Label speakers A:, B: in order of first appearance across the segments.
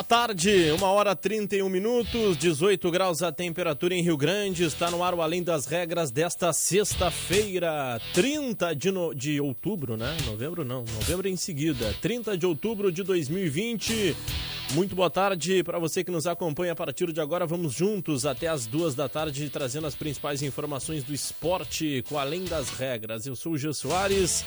A: Boa tarde, uma hora 31 minutos, 18 graus a temperatura em Rio Grande. Está no ar o Além das Regras desta sexta-feira, 30 de, no... de outubro, né? Novembro não, novembro em seguida. 30 de outubro de 2020. Muito boa tarde para você que nos acompanha a partir de agora. Vamos juntos até as duas da tarde trazendo as principais informações do esporte com Além das Regras. Eu sou o Gil Soares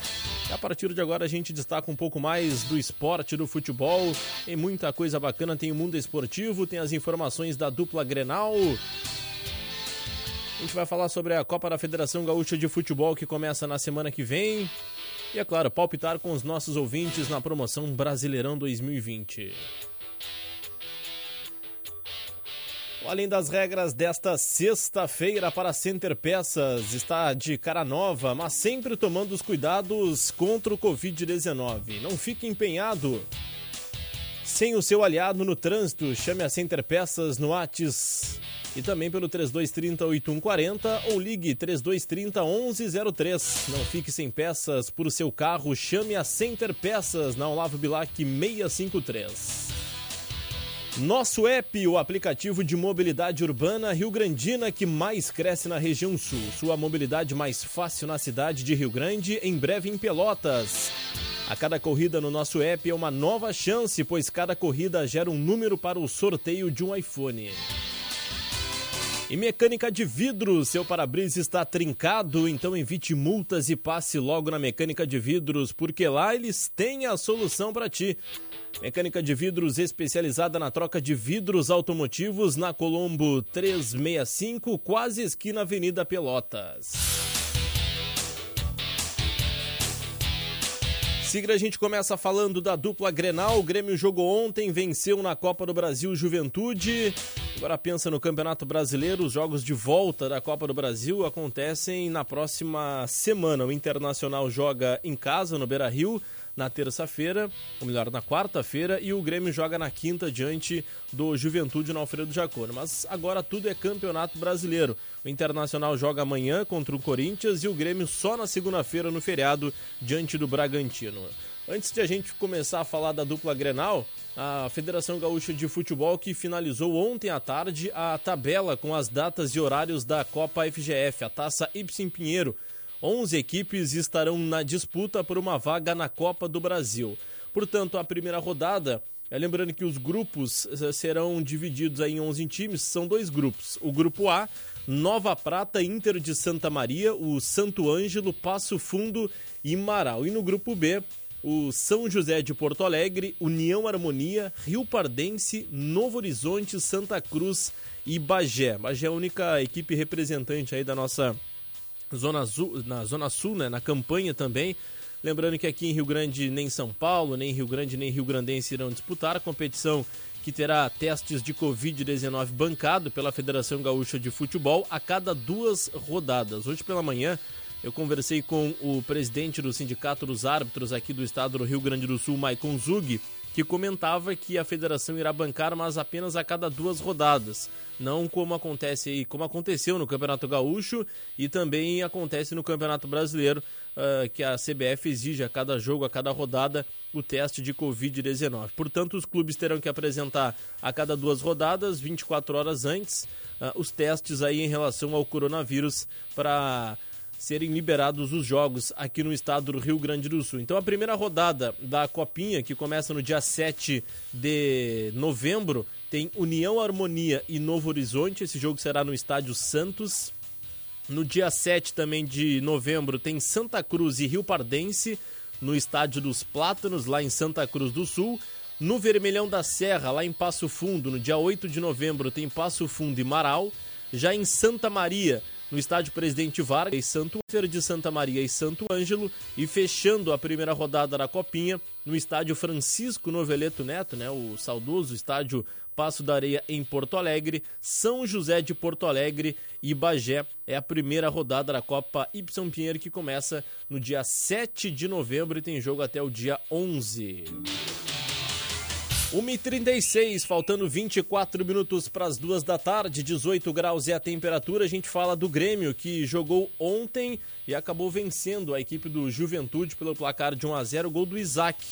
A: e a partir de agora a gente destaca um pouco mais do esporte, do futebol. Tem muita coisa bacana, tem o mundo esportivo, tem as informações da dupla Grenal. A gente vai falar sobre a Copa da Federação Gaúcha de Futebol que começa na semana que vem. E é claro, palpitar com os nossos ouvintes na promoção Brasileirão 2020. Além das regras desta sexta-feira para Center Peças, está de cara nova, mas sempre tomando os cuidados contra o Covid-19. Não fique empenhado sem o seu aliado no trânsito. Chame a Center Peças no Whats e também pelo 3230 8140 ou ligue 3230 1103. Não fique sem peças o seu carro, chame a Center Peças na Olavo Bilac 653. Nosso app, o aplicativo de mobilidade urbana Rio Grandina que mais cresce na região sul. Sua mobilidade mais fácil na cidade de Rio Grande, em breve em Pelotas. A cada corrida no nosso app é uma nova chance, pois cada corrida gera um número para o sorteio de um iPhone. E mecânica de vidros, seu para-brisa está trincado, então evite multas e passe logo na mecânica de vidros, porque lá eles têm a solução para ti. Mecânica de vidros especializada na troca de vidros automotivos na Colombo 365, quase esquina Avenida Pelotas. Sigra, a gente começa falando da dupla Grenal. O Grêmio jogou ontem, venceu na Copa do Brasil Juventude. Agora pensa no Campeonato Brasileiro. Os jogos de volta da Copa do Brasil acontecem na próxima semana. O Internacional joga em casa, no Beira Rio na terça-feira, ou melhor, na quarta-feira, e o Grêmio joga na quinta diante do Juventude no Alfredo Jacone. Mas agora tudo é campeonato brasileiro. O Internacional joga amanhã contra o Corinthians e o Grêmio só na segunda-feira no feriado diante do Bragantino. Antes de a gente começar a falar da dupla Grenal, a Federação Gaúcha de Futebol que finalizou ontem à tarde a tabela com as datas e horários da Copa FGF, a Taça Ibsen Pinheiro, 11 equipes estarão na disputa por uma vaga na Copa do Brasil. Portanto, a primeira rodada, é, lembrando que os grupos eh, serão divididos em 11 times, são dois grupos. O grupo A, Nova Prata, Inter de Santa Maria, o Santo Ângelo, Passo Fundo e Marau. E no grupo B, o São José de Porto Alegre, União Harmonia, Rio Pardense, Novo Horizonte, Santa Cruz e Bagé. Bagé é a única equipe representante aí da nossa Zona Azul, na Zona Sul, né, na campanha também. Lembrando que aqui em Rio Grande, nem São Paulo, nem Rio Grande, nem Rio Grandense irão disputar a competição que terá testes de Covid-19 bancado pela Federação Gaúcha de Futebol a cada duas rodadas. Hoje pela manhã eu conversei com o presidente do Sindicato dos Árbitros aqui do estado do Rio Grande do Sul, Maicon Zug, que comentava que a federação irá bancar, mas apenas a cada duas rodadas. Não como acontece aí, como aconteceu no Campeonato Gaúcho e também acontece no Campeonato Brasileiro, uh, que a CBF exige a cada jogo, a cada rodada, o teste de Covid-19. Portanto, os clubes terão que apresentar a cada duas rodadas, 24 horas antes, uh, os testes aí em relação ao coronavírus para serem liberados os jogos aqui no estado do Rio Grande do Sul. Então a primeira rodada da Copinha, que começa no dia 7 de novembro, tem União Harmonia e Novo Horizonte. Esse jogo será no estádio Santos. No dia 7 também de novembro tem Santa Cruz e Rio Pardense, no estádio dos Plátanos, lá em Santa Cruz do Sul. No Vermelhão da Serra, lá em Passo Fundo, no dia 8 de novembro, tem Passo Fundo e Marau. Já em Santa Maria, no estádio Presidente Vargas e Santo Fer de Santa Maria e Santo Ângelo e fechando a primeira rodada da Copinha no estádio Francisco Noveleto Neto, né, o saudoso estádio Passo da Areia em Porto Alegre, São José de Porto Alegre e Bagé. É a primeira rodada da Copa Y Pinheiro que começa no dia 7 de novembro e tem jogo até o dia 11. 1h36, faltando 24 minutos para as duas da tarde, 18 graus é a temperatura. A gente fala do Grêmio que jogou ontem e acabou vencendo a equipe do Juventude pelo placar de 1 a 0 gol do Isaac.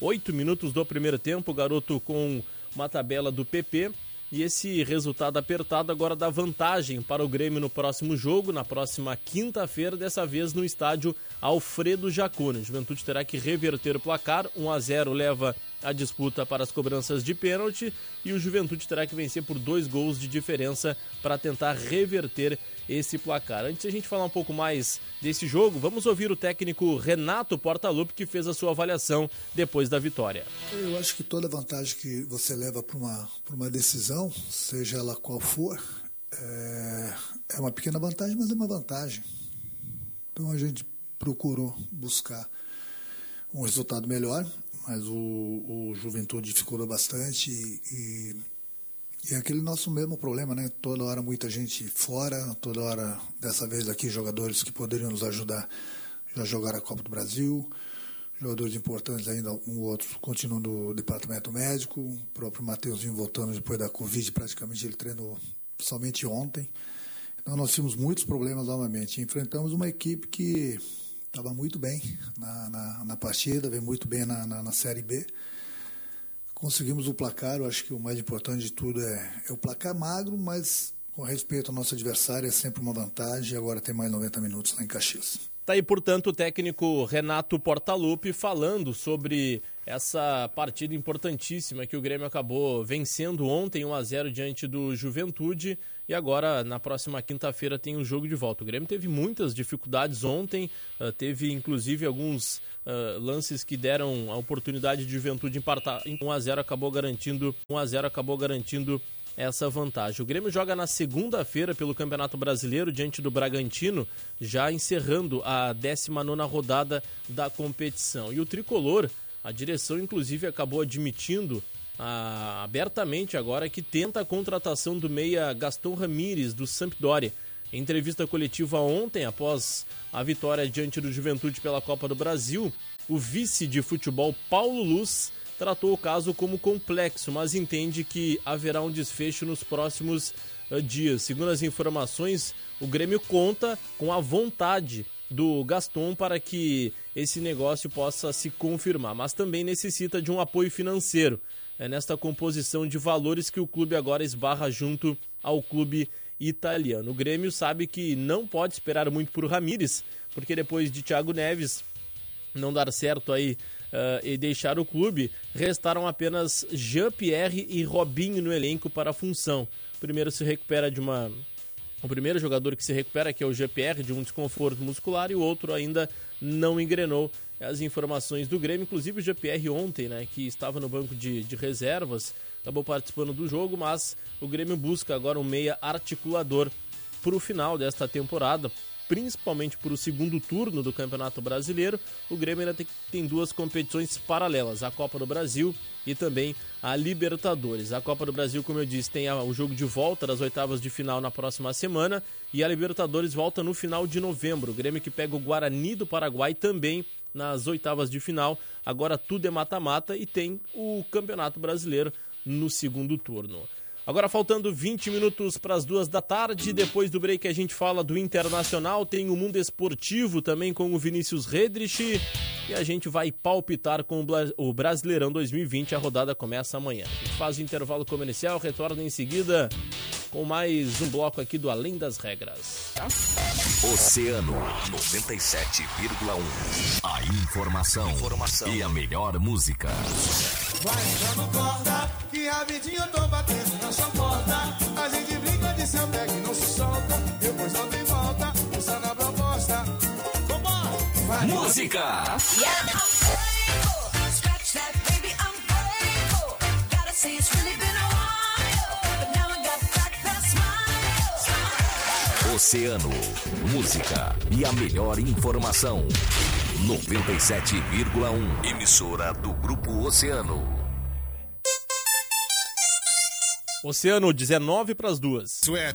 A: Oito minutos do primeiro tempo, o garoto com uma tabela do PP. E esse resultado apertado agora dá vantagem para o Grêmio no próximo jogo, na próxima quinta-feira, dessa vez no estádio Alfredo Jacone. Juventude terá que reverter o placar, 1 a 0 leva a disputa para as cobranças de pênalti e o Juventude terá que vencer por dois gols de diferença para tentar reverter esse placar. Antes de a gente falar um pouco mais desse jogo, vamos ouvir o técnico Renato Portaluppi que fez a sua avaliação depois da vitória.
B: Eu acho que toda vantagem que você leva para uma, uma decisão, seja ela qual for, é, é uma pequena vantagem, mas é uma vantagem. Então a gente procurou buscar um resultado melhor, mas o, o Juventude dificultou bastante e, e é aquele nosso mesmo problema, né? Toda hora muita gente fora, toda hora, dessa vez aqui, jogadores que poderiam nos ajudar já jogaram a Copa do Brasil, jogadores importantes ainda, um ou outro continuam no departamento médico, o próprio Mateuzinho voltando depois da Covid, praticamente ele treinou somente ontem. Então nós tivemos muitos problemas novamente. Enfrentamos uma equipe que estava muito bem na, na, na, partida, veio muito bem na, na, na Série B. Conseguimos o placar, eu acho que o mais importante de tudo é, é o placar magro, mas com respeito ao nosso adversário é sempre uma vantagem. Agora tem mais 90 minutos lá em Caxias.
A: Tá aí, portanto, o técnico Renato Portaluppi falando sobre essa partida importantíssima que o Grêmio acabou vencendo ontem 1 a 0 diante do Juventude e agora na próxima quinta-feira tem o um jogo de volta. O Grêmio teve muitas dificuldades ontem, uh, teve inclusive alguns uh, lances que deram a oportunidade de Juventude empatar. 1 a 0 acabou garantindo 1 a 0 acabou garantindo essa vantagem. O Grêmio joga na segunda-feira pelo Campeonato Brasileiro diante do Bragantino, já encerrando a 19 rodada da competição. E o tricolor, a direção inclusive acabou admitindo ah, abertamente agora que tenta a contratação do meia Gaston Ramírez do Sampdoria. Em entrevista coletiva ontem, após a vitória diante do Juventude pela Copa do Brasil, o vice de futebol Paulo Luz tratou o caso como complexo, mas entende que haverá um desfecho nos próximos uh, dias. Segundo as informações, o Grêmio conta com a vontade do Gaston para que esse negócio possa se confirmar, mas também necessita de um apoio financeiro. É nesta composição de valores que o clube agora esbarra junto ao clube italiano. O Grêmio sabe que não pode esperar muito por Ramires, porque depois de Thiago Neves não dar certo aí uh, e deixar o clube, restaram apenas Jean-Pierre e Robinho no elenco para a função. O primeiro se recupera de uma. O primeiro jogador que se recupera, que é o GPR, de um desconforto muscular, e o outro ainda não engrenou as informações do Grêmio. Inclusive o GPR ontem, né, que estava no banco de, de reservas, acabou participando do jogo, mas o Grêmio busca agora um meia articulador para o final desta temporada, principalmente para o segundo turno do Campeonato Brasileiro, o Grêmio ainda tem, duas competições paralelas, a Copa do Brasil e também a Libertadores. A Copa do Brasil, como eu disse, tem o jogo de volta das oitavas de final na próxima semana e a Libertadores volta no final de novembro. O Grêmio que pega o Guarani do Paraguai também nas oitavas de final. Agora tudo é mata-mata e tem o Campeonato Brasileiro no segundo turno. Agora faltando 20 minutos para as duas da tarde, depois do break a gente fala do Internacional, tem o Mundo Esportivo também com o Vinícius Redrich e a gente vai palpitar com o Brasileirão 2020, a rodada começa amanhã. A gente faz o intervalo comercial, retorna em seguida com mais um bloco aqui do Além das Regras.
C: Oceano 97,1. A informação, informação, e a melhor música. Vai corda, que rapidinho eu tô batendo a Oceano. Música e a melhor informação. 97,1. Emissora do Grupo Oceano.
A: Oceano, 19 para as duas.
D: Sué.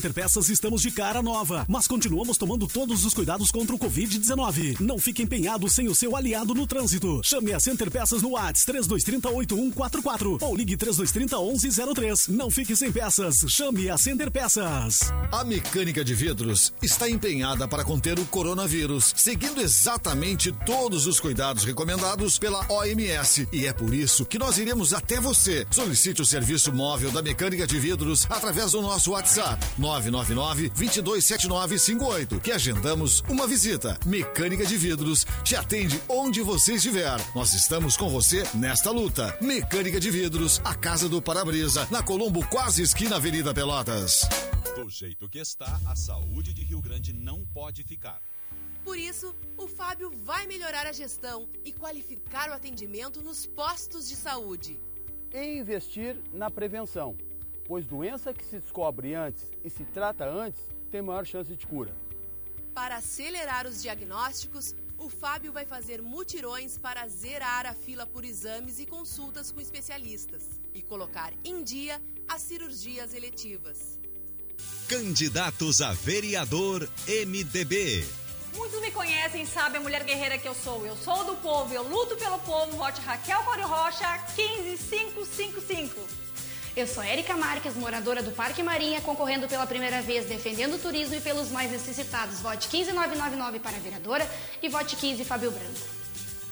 E: Center Peças estamos de cara nova, mas continuamos tomando todos os cuidados contra o Covid-19. Não fique empenhado sem o seu aliado no trânsito. Chame a Center Peças no WhatsApp 3230-8144 ou ligue 3230-1103. Não fique sem peças. Chame a Center Peças.
D: A mecânica de vidros está empenhada para conter o coronavírus, seguindo exatamente todos os cuidados recomendados pela OMS. E é por isso que nós iremos até você. Solicite o serviço móvel da mecânica de vidros através do nosso WhatsApp 999-227958, que agendamos uma visita. Mecânica de Vidros te atende onde você estiver. Nós estamos com você nesta luta. Mecânica de Vidros, a casa do para-brisa, na Colombo, quase esquina Avenida Pelotas.
F: Do jeito que está, a saúde de Rio Grande não pode ficar.
G: Por isso, o Fábio vai melhorar a gestão e qualificar o atendimento nos postos de saúde.
H: E investir na prevenção pois doença que se descobre antes e se trata antes tem maior chance de cura.
G: Para acelerar os diagnósticos, o Fábio vai fazer mutirões para zerar a fila por exames e consultas com especialistas e colocar em dia as cirurgias eletivas.
F: Candidatos a vereador MDB.
I: Muitos me conhecem, sabem a mulher guerreira que eu sou. Eu sou do povo, eu luto pelo povo. Vote Raquel Cori Rocha 15555.
J: Eu sou Érica Marques, moradora do Parque Marinha, concorrendo pela primeira vez, defendendo o turismo e pelos mais necessitados. Vote 15999 para a vereadora e vote 15 Fábio Branco.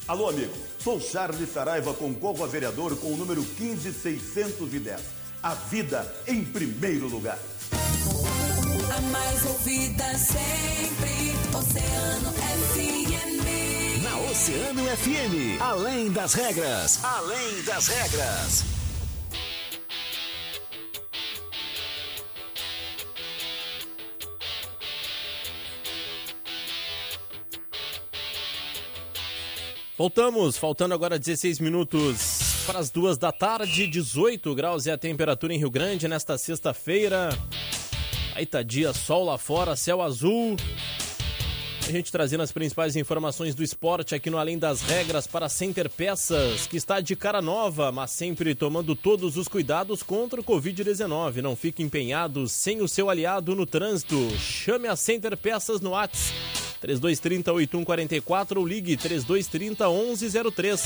K: Alô, amigo. Sou Charles Saraiva, concorro a vereador com o número 15610. A vida em primeiro lugar.
L: A mais ouvida sempre, Oceano FM.
C: Na Oceano FM, além das regras, além das regras.
A: Voltamos, faltando agora 16 minutos para as duas da tarde, 18 graus é a temperatura em Rio Grande nesta sexta-feira. Aí tá dia, sol lá fora, céu azul. A gente trazendo as principais informações do esporte aqui no Além das Regras para Center Peças, que está de cara nova, mas sempre tomando todos os cuidados contra o Covid-19. Não fique empenhado sem o seu aliado no trânsito. Chame a Center Peças no WhatsApp 3230 8144 ou ligue 3230 1103.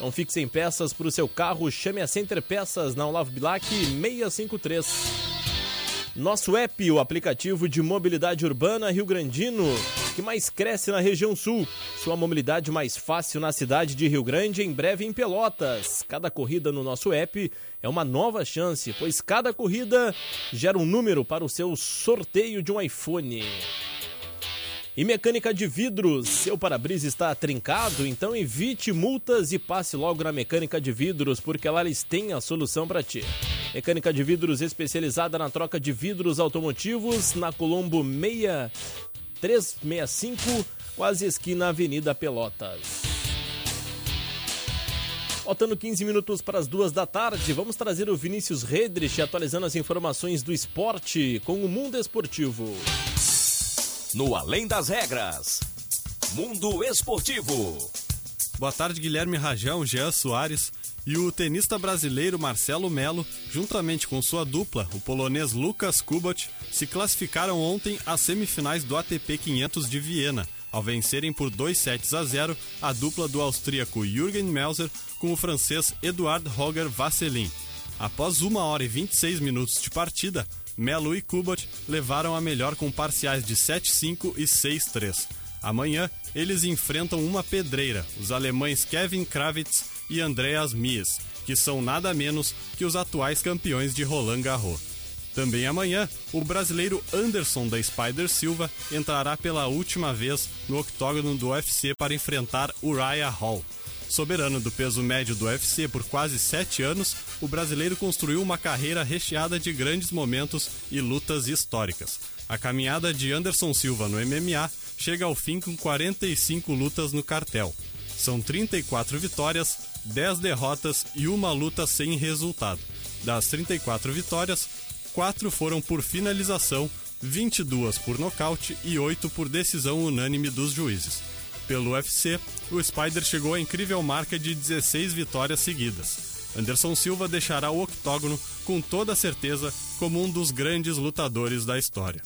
A: Não fique sem peças para o seu carro, chame a Center Peças na Olavo Bilac 653. Nosso app, o aplicativo de mobilidade urbana Rio Grandino, que mais cresce na região sul. Sua mobilidade mais fácil na cidade de Rio Grande, em breve em Pelotas. Cada corrida no nosso app é uma nova chance, pois cada corrida gera um número para o seu sorteio de um iPhone. E mecânica de vidros, seu para-brisa está trincado? Então evite multas e passe logo na mecânica de vidros, porque lá eles têm a solução para ti. Mecânica de vidros especializada na troca de vidros automotivos na Colombo 6365, quase esquina Avenida Pelotas. Faltando 15 minutos para as duas da tarde, vamos trazer o Vinícius Redrich atualizando as informações do esporte com o mundo esportivo
C: no Além das Regras. Mundo Esportivo.
M: Boa tarde, Guilherme Rajão, Jean Soares e o tenista brasileiro Marcelo Melo, juntamente com sua dupla, o polonês Lucas Kubot, se classificaram ontem às semifinais do ATP 500 de Viena, ao vencerem por 2 sets a 0 a dupla do austríaco Jürgen Melzer com o francês Eduard Roger Vasselin. Após 1 hora e 26 minutos de partida, Melo e Kubot levaram a melhor com parciais de 7-5 e 6-3. Amanhã, eles enfrentam uma pedreira, os alemães Kevin Kravitz e Andreas Mies, que são nada menos que os atuais campeões de Roland Garros. Também amanhã, o brasileiro Anderson da Spider Silva entrará pela última vez no octógono do UFC para enfrentar Uriah Hall. Soberano do peso médio do UFC por quase sete anos, o brasileiro construiu uma carreira recheada de grandes momentos e lutas históricas. A caminhada de Anderson Silva no MMA chega ao fim com 45 lutas no cartel. São 34 vitórias, 10 derrotas e uma luta sem resultado. Das 34 vitórias, 4 foram por finalização, 22 por nocaute e 8 por decisão unânime dos juízes. Pelo UFC, o Spider chegou à incrível marca de 16 vitórias seguidas. Anderson Silva deixará o octógono com toda certeza como um dos grandes lutadores da história.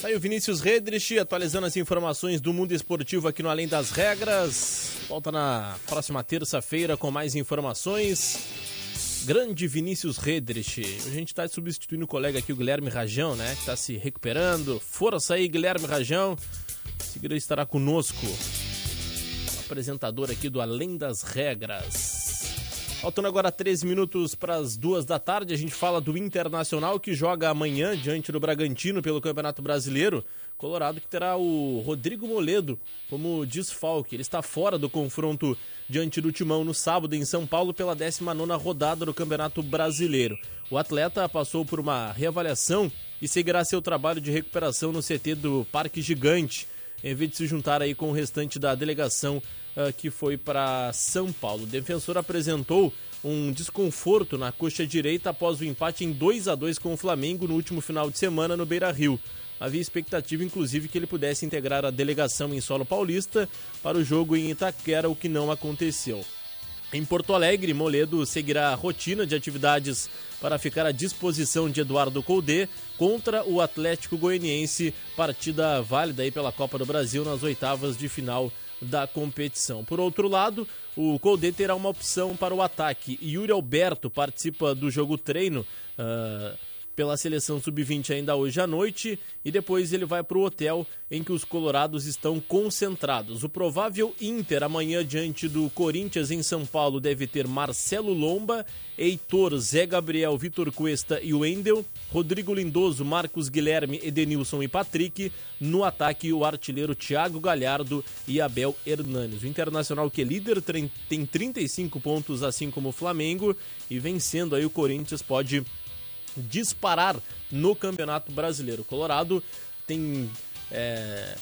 A: Tá aí o Vinícius Redrich atualizando as informações do mundo esportivo aqui no Além das Regras. Volta na próxima terça-feira com mais informações. Grande Vinícius Redrich. A gente está substituindo o colega aqui, o Guilherme Rajão, né? Que está se recuperando. Força aí, Guilherme Rajão. Seguida estará conosco. O apresentador aqui do Além das Regras. Faltando agora 13 minutos para as duas da tarde, a gente fala do Internacional que joga amanhã diante do Bragantino pelo Campeonato Brasileiro. Colorado que terá o Rodrigo Moledo como desfalque. Ele está fora do confronto diante do Timão no sábado em São Paulo pela 19 rodada do Campeonato Brasileiro. O atleta passou por uma reavaliação e seguirá seu trabalho de recuperação no CT do Parque Gigante, em vez de se juntar aí com o restante da delegação uh, que foi para São Paulo. O defensor apresentou um desconforto na coxa direita após o empate em 2 a 2 com o Flamengo no último final de semana no Beira-Rio. Havia expectativa, inclusive, que ele pudesse integrar a delegação em solo paulista para o jogo em Itaquera, o que não aconteceu. Em Porto Alegre, Moledo seguirá a rotina de atividades para ficar à disposição de Eduardo Colde contra o Atlético Goianiense, partida válida aí pela Copa do Brasil nas oitavas de final da competição. Por outro lado, o Colde terá uma opção para o ataque. Yuri Alberto participa do jogo treino. Uh, pela seleção sub-20 ainda hoje à noite e depois ele vai para o hotel em que os colorados estão concentrados. O provável Inter amanhã diante do Corinthians em São Paulo deve ter Marcelo Lomba, Heitor, Zé Gabriel, Vitor Cuesta e Wendel, Rodrigo Lindoso, Marcos Guilherme, Edenilson e Patrick. No ataque, o artilheiro Thiago Galhardo e Abel Hernanes. O Internacional, que é líder, tem 35 pontos, assim como o Flamengo, e vencendo aí o Corinthians pode disparar no Campeonato Brasileiro. Colorado tem é,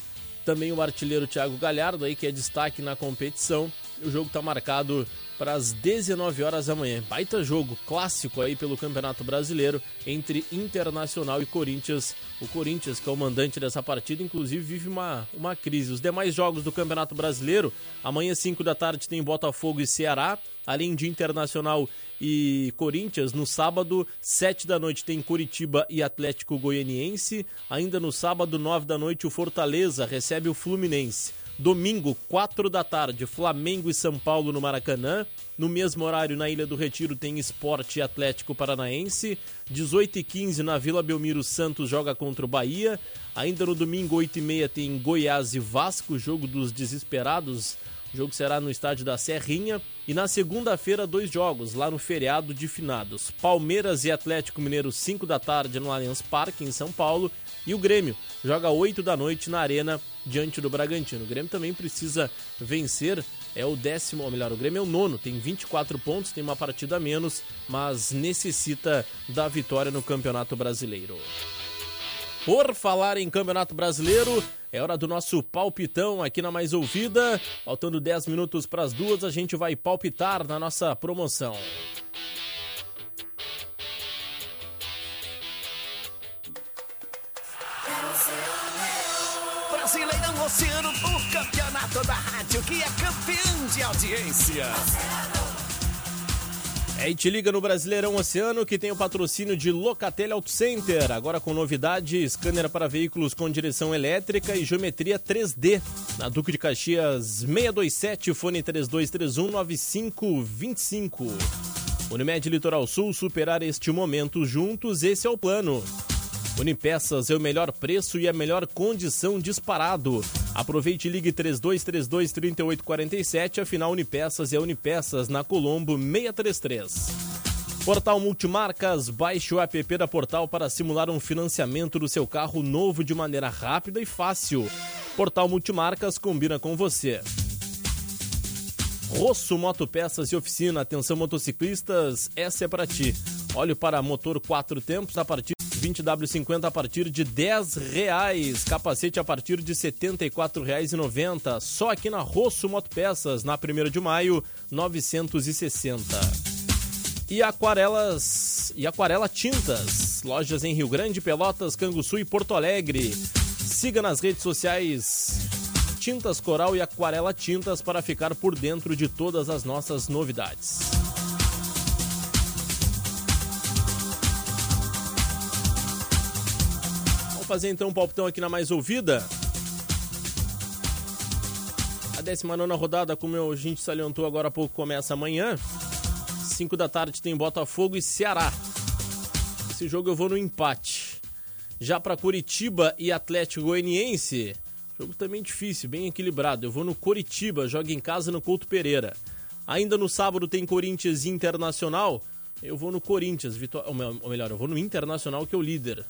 A: também o artilheiro Thiago Galhardo aí que é destaque na competição. O jogo está marcado para as 19 horas da manhã. Baita jogo clássico aí pelo Campeonato Brasileiro entre Internacional e Corinthians. O Corinthians, que é o mandante dessa partida, inclusive vive uma, uma crise. Os demais jogos do Campeonato Brasileiro, amanhã 5 da tarde tem Botafogo e Ceará, além de Internacional e Corinthians. No sábado, 7 da noite, tem Curitiba e Atlético Goianiense. Ainda no sábado, 9 da noite, o Fortaleza recebe o Fluminense. Domingo, 4 da tarde, Flamengo e São Paulo no Maracanã. No mesmo horário, na Ilha do Retiro, tem Esporte Atlético Paranaense. 18 e 15 na Vila Belmiro, Santos joga contra o Bahia. Ainda no domingo, 8 e meia, tem Goiás e Vasco, jogo dos desesperados. O jogo será no estádio da Serrinha. E na segunda-feira, dois jogos, lá no feriado de finados. Palmeiras e Atlético Mineiro, 5 da tarde, no Allianz Parque, em São Paulo. E o Grêmio joga 8 da noite na Arena, diante do Bragantino. O Grêmio também precisa vencer, é o décimo, ou melhor, o Grêmio é o nono, tem 24 pontos, tem uma partida a menos, mas necessita da vitória no Campeonato Brasileiro. Por falar em Campeonato Brasileiro, é hora do nosso palpitão aqui na Mais Ouvida. Faltando 10 minutos para as duas, a gente vai palpitar na nossa promoção.
N: Brasileirão Oceano, o campeonato da rádio que é campeão de audiência.
A: É, e te liga no Brasileirão Oceano que tem o patrocínio de Locatel Auto Center. Agora com novidade, scanner para veículos com direção elétrica e geometria 3D. Na Duque de Caxias 627, fone 3231 9525. Unimed Litoral Sul, superar este momento juntos, esse é o plano. Unipeças é o melhor preço e a melhor condição disparado. Aproveite e ligue 3232 3847, afinal Unipeças é Unipeças na Colombo 633. Portal Multimarcas, baixe o app da Portal para simular um financiamento do seu carro novo de maneira rápida e fácil. Portal Multimarcas combina com você. Rosso Motopeças e Oficina, atenção motociclistas, essa é para ti. Óleo para motor quatro tempos a partir 20W50 a partir de 10 reais. Capacete a partir de R$ 74,90. Só aqui na Rosso Motopeças, na 1 de maio, 960. E aquarelas e aquarela tintas. Lojas em Rio Grande, Pelotas, Canguçu e Porto Alegre. Siga nas redes sociais Tintas Coral e Aquarela Tintas para ficar por dentro de todas as nossas novidades. Fazer então um palpitão aqui na mais ouvida. A 19 rodada, como a gente salientou agora há pouco, começa amanhã. 5 da tarde tem Botafogo e Ceará. Esse jogo eu vou no empate. Já para Curitiba e Atlético Goianiense, jogo também difícil, bem equilibrado. Eu vou no Curitiba, joga em casa no Couto Pereira. Ainda no sábado tem Corinthians Internacional. Eu vou no Corinthians, ou melhor, eu vou no Internacional que é o líder.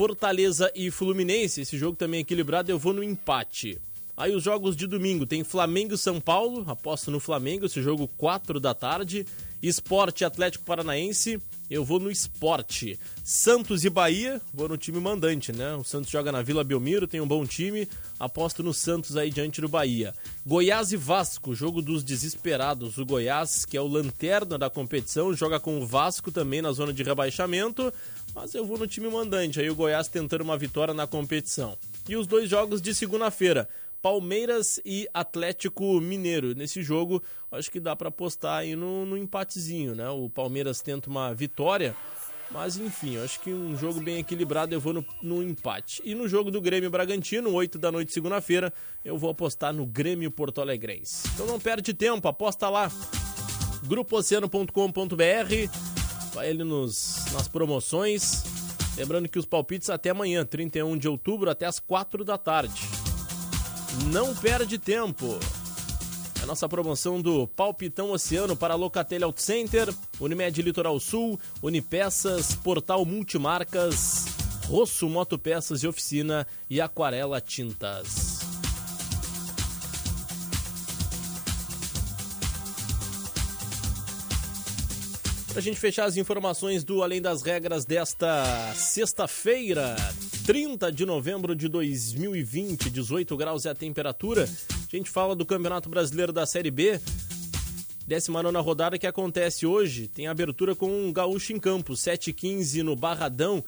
A: Fortaleza e Fluminense, esse jogo também é equilibrado, eu vou no empate. Aí os jogos de domingo tem Flamengo e São Paulo, aposto no Flamengo, esse jogo 4 da tarde. Esporte Atlético Paranaense, eu vou no esporte. Santos e Bahia, vou no time mandante, né? O Santos joga na Vila Belmiro, tem um bom time, aposto no Santos aí diante do Bahia. Goiás e Vasco, jogo dos desesperados. O Goiás, que é o lanterna da competição, joga com o Vasco também na zona de rebaixamento mas eu vou no time mandante. Aí o Goiás tentando uma vitória na competição. E os dois jogos de segunda-feira. Palmeiras e Atlético Mineiro. Nesse jogo, acho que dá para apostar aí no, no, empatezinho, né? O Palmeiras tenta uma vitória, mas enfim, acho que um jogo bem equilibrado eu vou no, no empate. E no jogo do Grêmio Bragantino, 8 da noite, segunda-feira, eu vou apostar no Grêmio Porto Alegrense. Então não perde tempo, aposta lá. grupooceano.com.br Vai ali nos, nas promoções. Lembrando que os palpites até amanhã, 31 de outubro, até as 4 da tarde. Não perde tempo. A nossa promoção do Palpitão Oceano para Locatelli Auto Center, Unimed Litoral Sul, Unipeças, Portal Multimarcas, Rosso Motopeças e Oficina e Aquarela Tintas. A gente fechar as informações do Além das Regras desta sexta-feira, 30 de novembro de 2020, 18 graus é a temperatura. A gente fala do Campeonato Brasileiro da Série B, 19 rodada que acontece hoje. Tem abertura com o Gaúcho em campo, 7h15 no Barradão.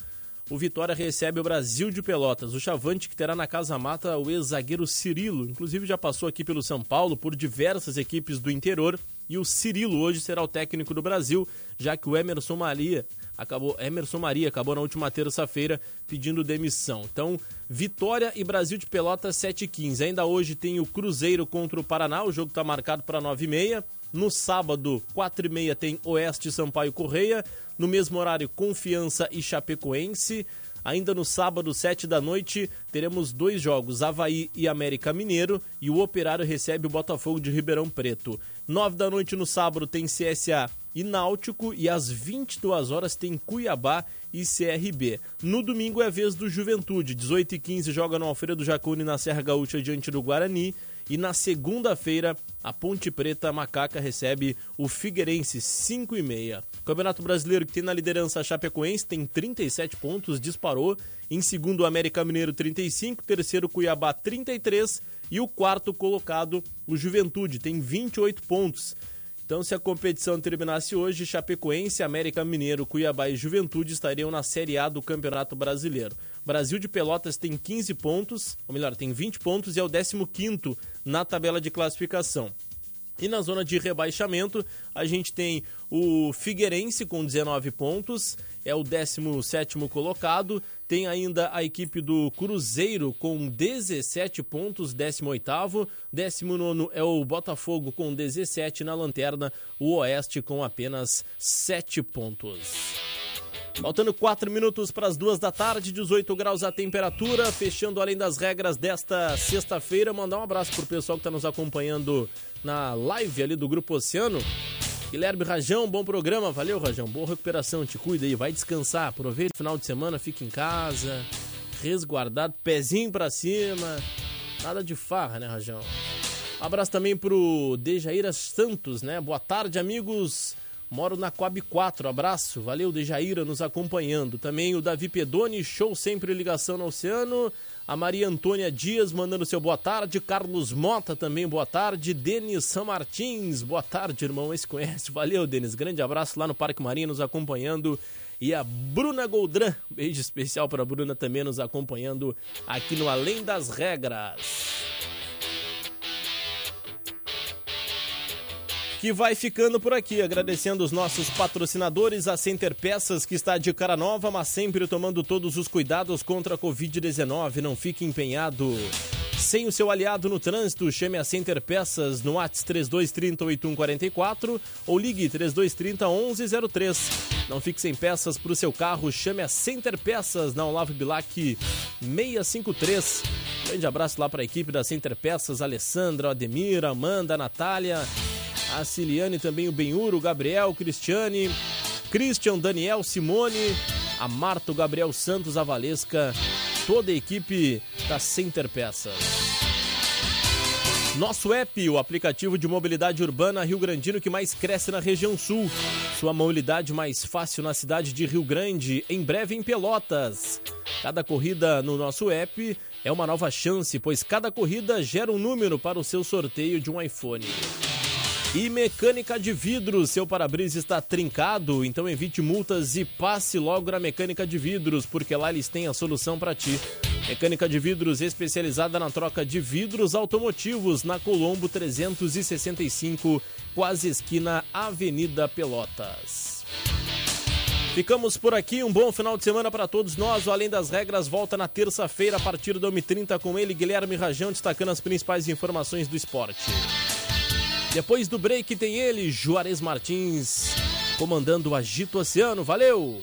A: O Vitória recebe o Brasil de Pelotas. O Chavante que terá na Casa Mata o ex-zagueiro Cirilo. Inclusive já passou aqui pelo São Paulo por diversas equipes do interior e o Cirilo hoje será o técnico do Brasil, já que o Emerson Maria acabou Emerson Maria acabou na última terça-feira pedindo demissão. Então, Vitória e Brasil de Pelotas 7:15. Ainda hoje tem o Cruzeiro contra o Paraná, o jogo está marcado para 9h30. No sábado, 4h30 tem Oeste Sampaio Correia. No mesmo horário, Confiança e Chapecoense. Ainda no sábado, 7 da noite, teremos dois jogos, Havaí e América Mineiro, e o Operário recebe o Botafogo de Ribeirão Preto. 9 da noite no sábado tem CSA e Náutico, e às 22 horas tem Cuiabá e CRB. No domingo é a vez do Juventude, 18 e 15 joga no Alfredo Jacone na Serra Gaúcha diante do Guarani. E na segunda-feira, a Ponte Preta Macaca recebe o Figueirense, 5 e meia. Campeonato Brasileiro que tem na liderança a Chapecoense, tem 37 pontos, disparou. Em segundo, o América Mineiro, 35. Terceiro, Cuiabá, 33. E o quarto colocado, o Juventude, tem 28 pontos. Então, se a competição terminasse hoje, Chapecoense, América Mineiro, Cuiabá e Juventude estariam na Série A do Campeonato Brasileiro. Brasil de Pelotas tem 15 pontos, ou melhor, tem 20 pontos e é o 15 na tabela de classificação. E na zona de rebaixamento, a gente tem o Figueirense com 19 pontos, é o 17 colocado. Tem ainda a equipe do Cruzeiro com 17 pontos, 18. 19 é o Botafogo com 17 na lanterna, o Oeste com apenas 7 pontos. Faltando 4 minutos para as duas da tarde, 18 graus a temperatura, fechando além das regras desta sexta-feira. Mandar um abraço pro pessoal que está nos acompanhando na live ali do Grupo Oceano. Guilherme Rajão, bom programa, valeu Rajão, boa recuperação, te cuida aí, vai descansar, aproveita o final de semana, fica em casa, resguardado, pezinho para cima, nada de farra, né Rajão? Abraço também pro Dejaíra Santos, né? Boa tarde, amigos. Moro na Coab 4, abraço, valeu Dejaíra nos acompanhando. Também o Davi Pedoni, show sempre ligação no Oceano. A Maria Antônia Dias mandando seu boa tarde. Carlos Mota também, boa tarde. Denis São Martins, boa tarde, irmão. Esse conhece, valeu, Denis. Grande abraço lá no Parque Marinho nos acompanhando. E a Bruna Goldran, beijo especial para a Bruna também nos acompanhando aqui no Além das Regras. Que vai ficando por aqui, agradecendo os nossos patrocinadores, a Center Peças, que está de cara nova, mas sempre tomando todos os cuidados contra a Covid-19. Não fique empenhado. Sem o seu aliado no trânsito, chame a Center Peças no ATS 3230 8144 ou ligue 3230 1103. Não fique sem peças para o seu carro, chame a Center Peças na Olavo Bilac 653. Grande abraço lá para a equipe da Center Peças, Alessandra, Ademir, Amanda, Natália, a Ciliane, também o Benhuro, o Gabriel, o Cristiane, Christian, Daniel, Simone, a Marta, o Gabriel Santos, a Valesca, toda a equipe da Center Peças. Nosso app, o aplicativo de mobilidade urbana Rio Grandino que mais cresce na região sul. Sua mobilidade mais fácil na cidade de Rio Grande, em breve em Pelotas. Cada corrida no nosso app é uma nova chance, pois cada corrida gera um número para o seu sorteio de um iPhone. E mecânica de vidros, seu para-brisa está trincado, então evite multas e passe logo na mecânica de vidros, porque lá eles têm a solução para ti. Mecânica de vidros especializada na troca de vidros automotivos na Colombo 365, quase esquina Avenida Pelotas. Ficamos por aqui, um bom final de semana para todos nós. O Além das Regras volta na terça-feira a partir da 1h30 com ele, Guilherme Rajão, destacando as principais informações do esporte. Depois do break tem ele, Juarez Martins, comandando o Agito Oceano. Valeu!